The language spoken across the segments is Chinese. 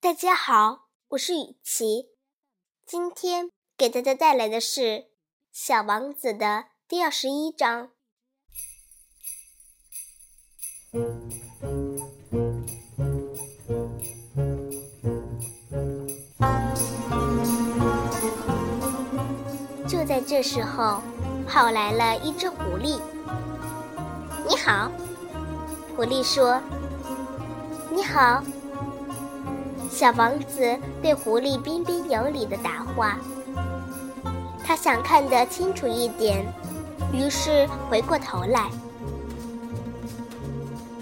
大家好，我是雨琪，今天给大家带来的是《小王子》的第二十一章。就在这时候，跑来了一只狐狸。“你好。”狐狸说，“你好。”小王子对狐狸彬彬有礼的答话。他想看得清楚一点，于是回过头来。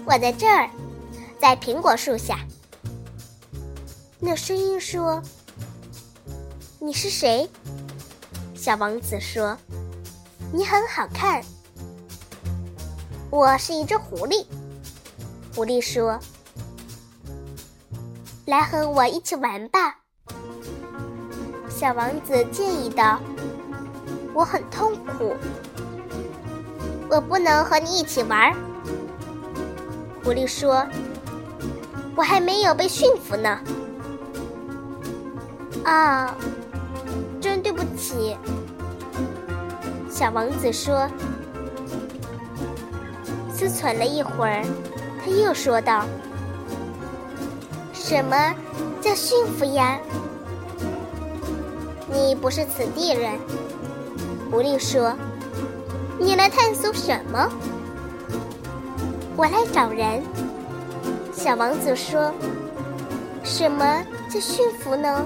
我在这儿，在苹果树下。那声音说：“你是谁？”小王子说：“你很好看。”我是一只狐狸。狐狸说。来和我一起玩吧，小王子建议道。我很痛苦，我不能和你一起玩。狐狸说：“我还没有被驯服呢。”啊，真对不起。小王子说。思忖了一会儿，他又说道。什么叫驯服呀？你不是此地人，狐狸说。你来探索什么？我来找人。小王子说。什么叫驯服呢？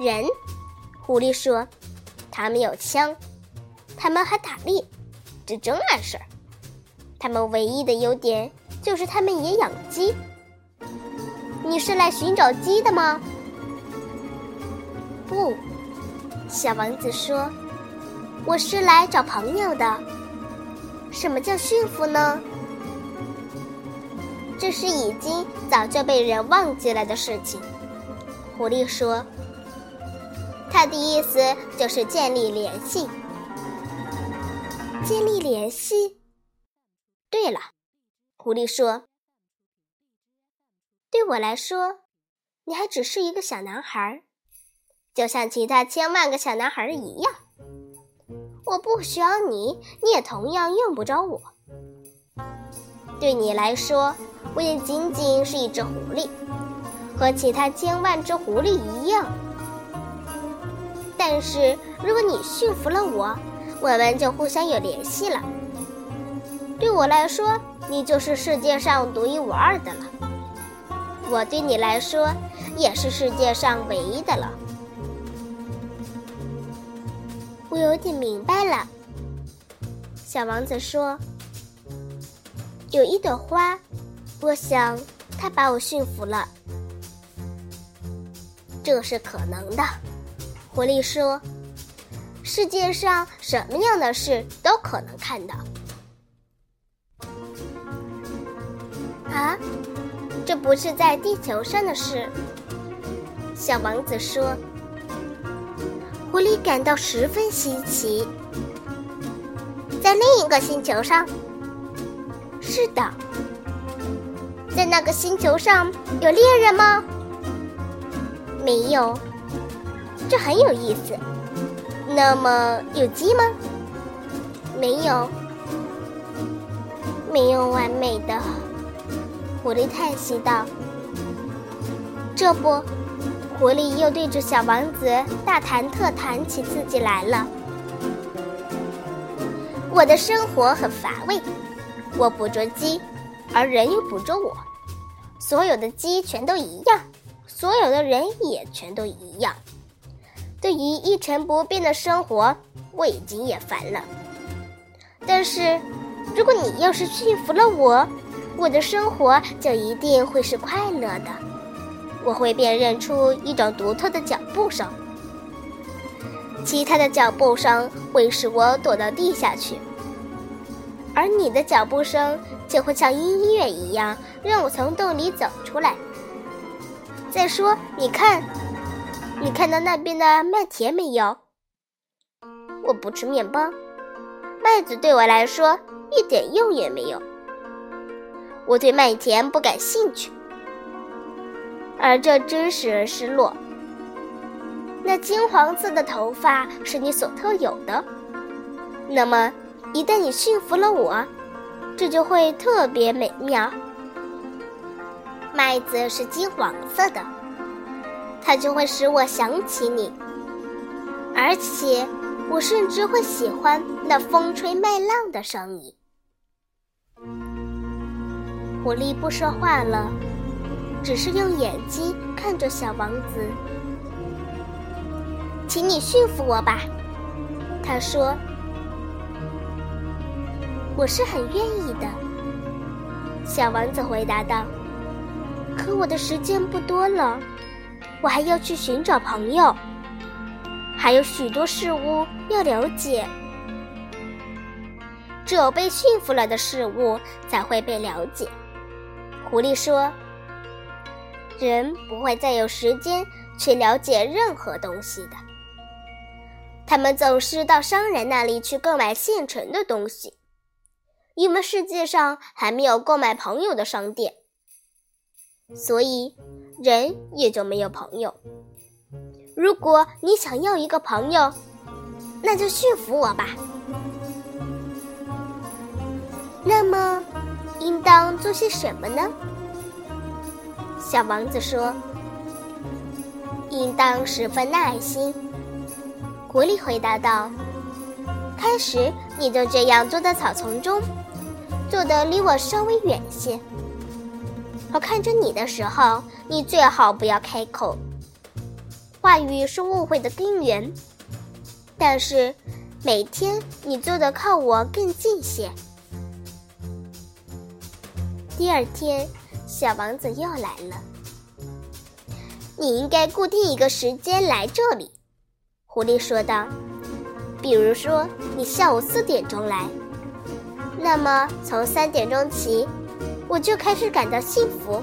人，狐狸说。他们有枪，他们还打猎，这真碍事儿。他们唯一的优点就是他们也养鸡。你是来寻找鸡的吗？不，小王子说：“我是来找朋友的。”什么叫驯服呢？这是已经早就被人忘记了的事情。狐狸说：“他的意思就是建立联系。”建立联系。对了，狐狸说。对我来说，你还只是一个小男孩，就像其他千万个小男孩一样。我不需要你，你也同样用不着我。对你来说，我也仅仅是一只狐狸，和其他千万只狐狸一样。但是，如果你驯服了我，我们就互相有联系了。对我来说，你就是世界上独一无二的了。我对你来说也是世界上唯一的了。我有点明白了，小王子说：“有一朵花，我想它把我驯服了。”这是可能的，狐狸说：“世界上什么样的事都可能看到。”啊？这不是在地球上的事，小王子说。狐狸感到十分稀奇。在另一个星球上？是的。在那个星球上有猎人吗？没有。这很有意思。那么有鸡吗？没有。没有完美的。狐狸叹息道：“这不，狐狸又对着小王子大谈特谈起自己来了。我的生活很乏味，我捕捉鸡，而人又捕捉我。所有的鸡全都一样，所有的人也全都一样。对于一成不变的生活，我已经厌烦了。但是，如果你要是驯服了我，我的生活就一定会是快乐的。我会辨认出一种独特的脚步声，其他的脚步声会使我躲到地下去，而你的脚步声就会像音乐一样让我从洞里走出来。再说，你看，你看到那边的麦田没有？我不吃面包，麦子对我来说一点用也没有。我对麦田不感兴趣。而这真使人失落。那金黄色的头发是你所特有的，那么一旦你驯服了我，这就会特别美妙。麦子是金黄色的，它就会使我想起你，而且我甚至会喜欢那风吹麦浪的声音。狐狸不说话了，只是用眼睛看着小王子。请你驯服我吧，他说：“我是很愿意的。”小王子回答道：“可我的时间不多了，我还要去寻找朋友，还有许多事物要了解。只有被驯服了的事物才会被了解。”狐狸说：“人不会再有时间去了解任何东西的。”他们总是到商人那里去购买现成的东西，因为世界上还没有购买朋友的商店，所以人也就没有朋友。如果你想要一个朋友，那就驯服我吧。那么，应当做些什么呢？小王子说：“应当十分耐心。”狐狸回答道：“开始你就这样坐在草丛中，坐得离我稍微远些。我看着你的时候，你最好不要开口。话语是误会的根源。但是每天你坐得靠我更近些。”第二天，小王子又来了。你应该固定一个时间来这里。狐狸说道：“比如说，你下午四点钟来，那么从三点钟起，我就开始感到幸福，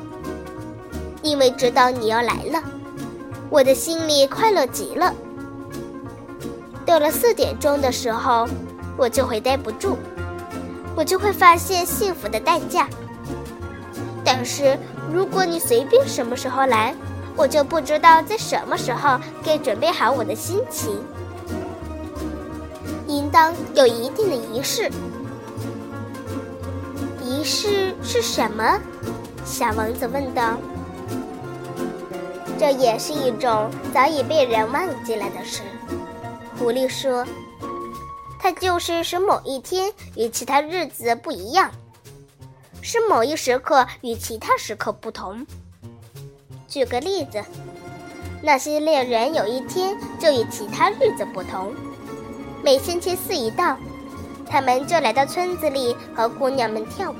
因为知道你要来了，我的心里快乐极了。到了四点钟的时候，我就会待不住，我就会发现幸福的代价。但是如果你随便什么时候来，我就不知道在什么时候该准备好我的心情，应当有一定的仪式。仪式是什么？小王子问道。这也是一种早已被人忘记了的事。狐狸说：“它就是使某一天与其他日子不一样，是某一时刻与其他时刻不同。”举个例子，那些猎人有一天就与其他日子不同。每星期四一到，他们就来到村子里和姑娘们跳舞。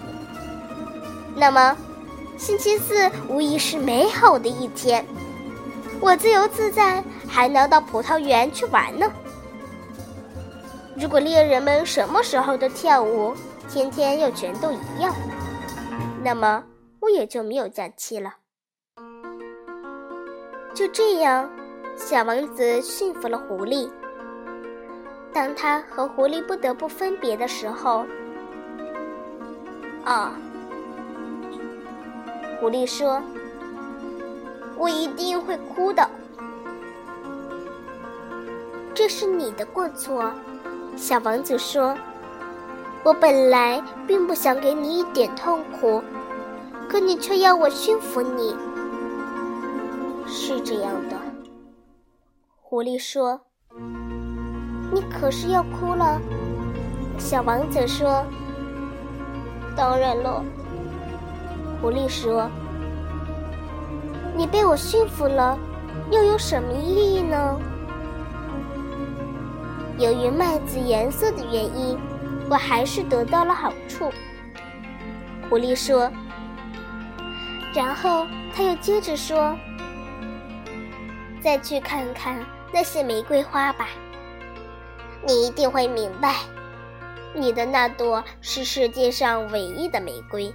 那么，星期四无疑是美好的一天，我自由自在，还能到葡萄园去玩呢。如果猎人们什么时候都跳舞，天天又全都一样，那么我也就没有假期了。就这样，小王子驯服了狐狸。当他和狐狸不得不分别的时候，啊，狐狸说：“我一定会哭的。”这是你的过错，小王子说：“我本来并不想给你一点痛苦，可你却要我驯服你。”是这样的，狐狸说：“你可是要哭了。”小王子说：“当然了。”狐狸说：“你被我驯服了，又有什么意义呢？”由于麦子颜色的原因，我还是得到了好处。”狐狸说。然后他又接着说。再去看看那些玫瑰花吧，你一定会明白，你的那朵是世界上唯一的玫瑰。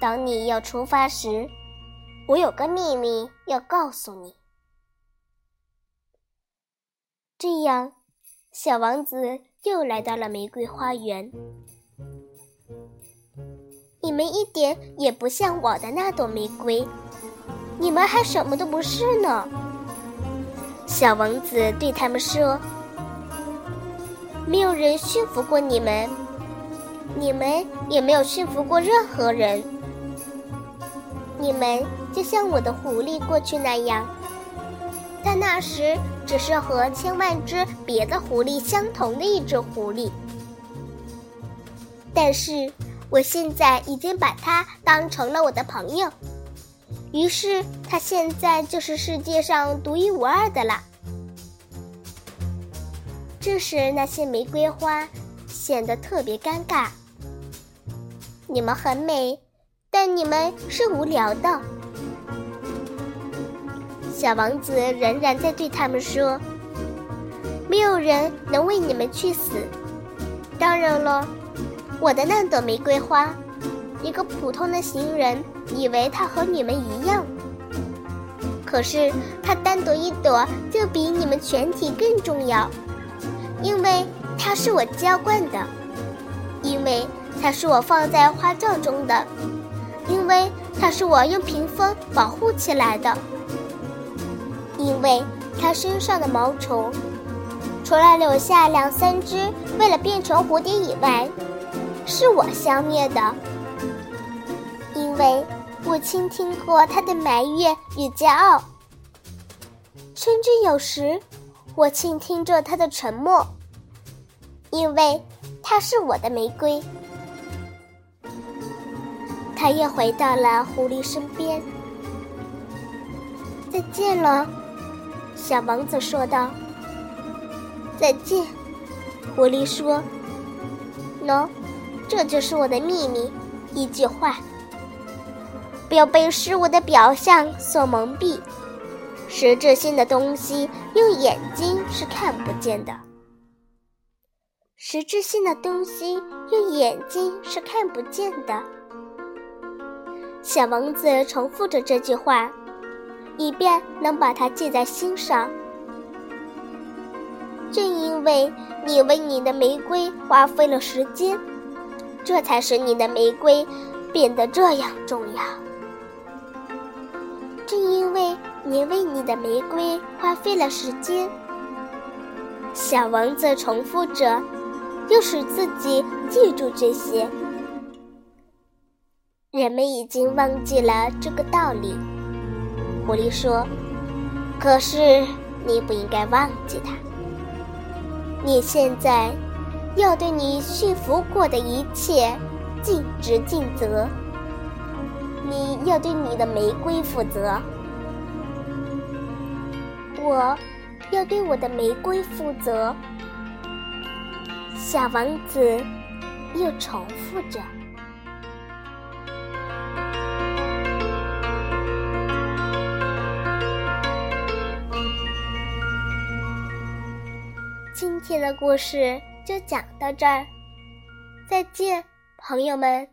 当你要出发时，我有个秘密要告诉你。这样，小王子又来到了玫瑰花园。你们一点也不像我的那朵玫瑰。你们还什么都不是呢。小王子对他们说：“没有人驯服过你们，你们也没有驯服过任何人。你们就像我的狐狸过去那样，但那时只是和千万只别的狐狸相同的一只狐狸。但是我现在已经把它当成了我的朋友。”于是，它现在就是世界上独一无二的了。这时，那些玫瑰花显得特别尴尬。你们很美，但你们是无聊的。小王子仍然在对他们说：“没有人能为你们去死。当然了，我的那朵玫瑰花。”一个普通的行人以为它和你们一样，可是它单独一朵就比你们全体更重要，因为它是我浇灌的，因为它是我放在花罩中的，因为它是我用屏风保护起来的，因为它身上的毛虫，除了留下两三只为了变成蝴蝶以外，是我消灭的。因为我倾听过他的埋怨与骄傲，甚至有时我倾听着他的沉默。因为他是我的玫瑰。他又回到了狐狸身边。再见了，小王子说道。再见，狐狸说。喏，这就是我的秘密，一句话。不要被事物的表象所蒙蔽，实质性的东西用眼睛是看不见的。实质性的东西用眼睛是看不见的。小王子重复着这句话，以便能把它记在心上。正因为你为你的玫瑰花费了时间，这才使你的玫瑰变得这样重要。正因为你为你的玫瑰花费了时间，小王子重复着，又使自己记住这些。人们已经忘记了这个道理，狐狸说：“可是你不应该忘记它。你现在要对你驯服过的一切尽职尽责。”你要对你的玫瑰负责，我要对我的玫瑰负责。小王子又重复着。今天的故事就讲到这儿，再见，朋友们。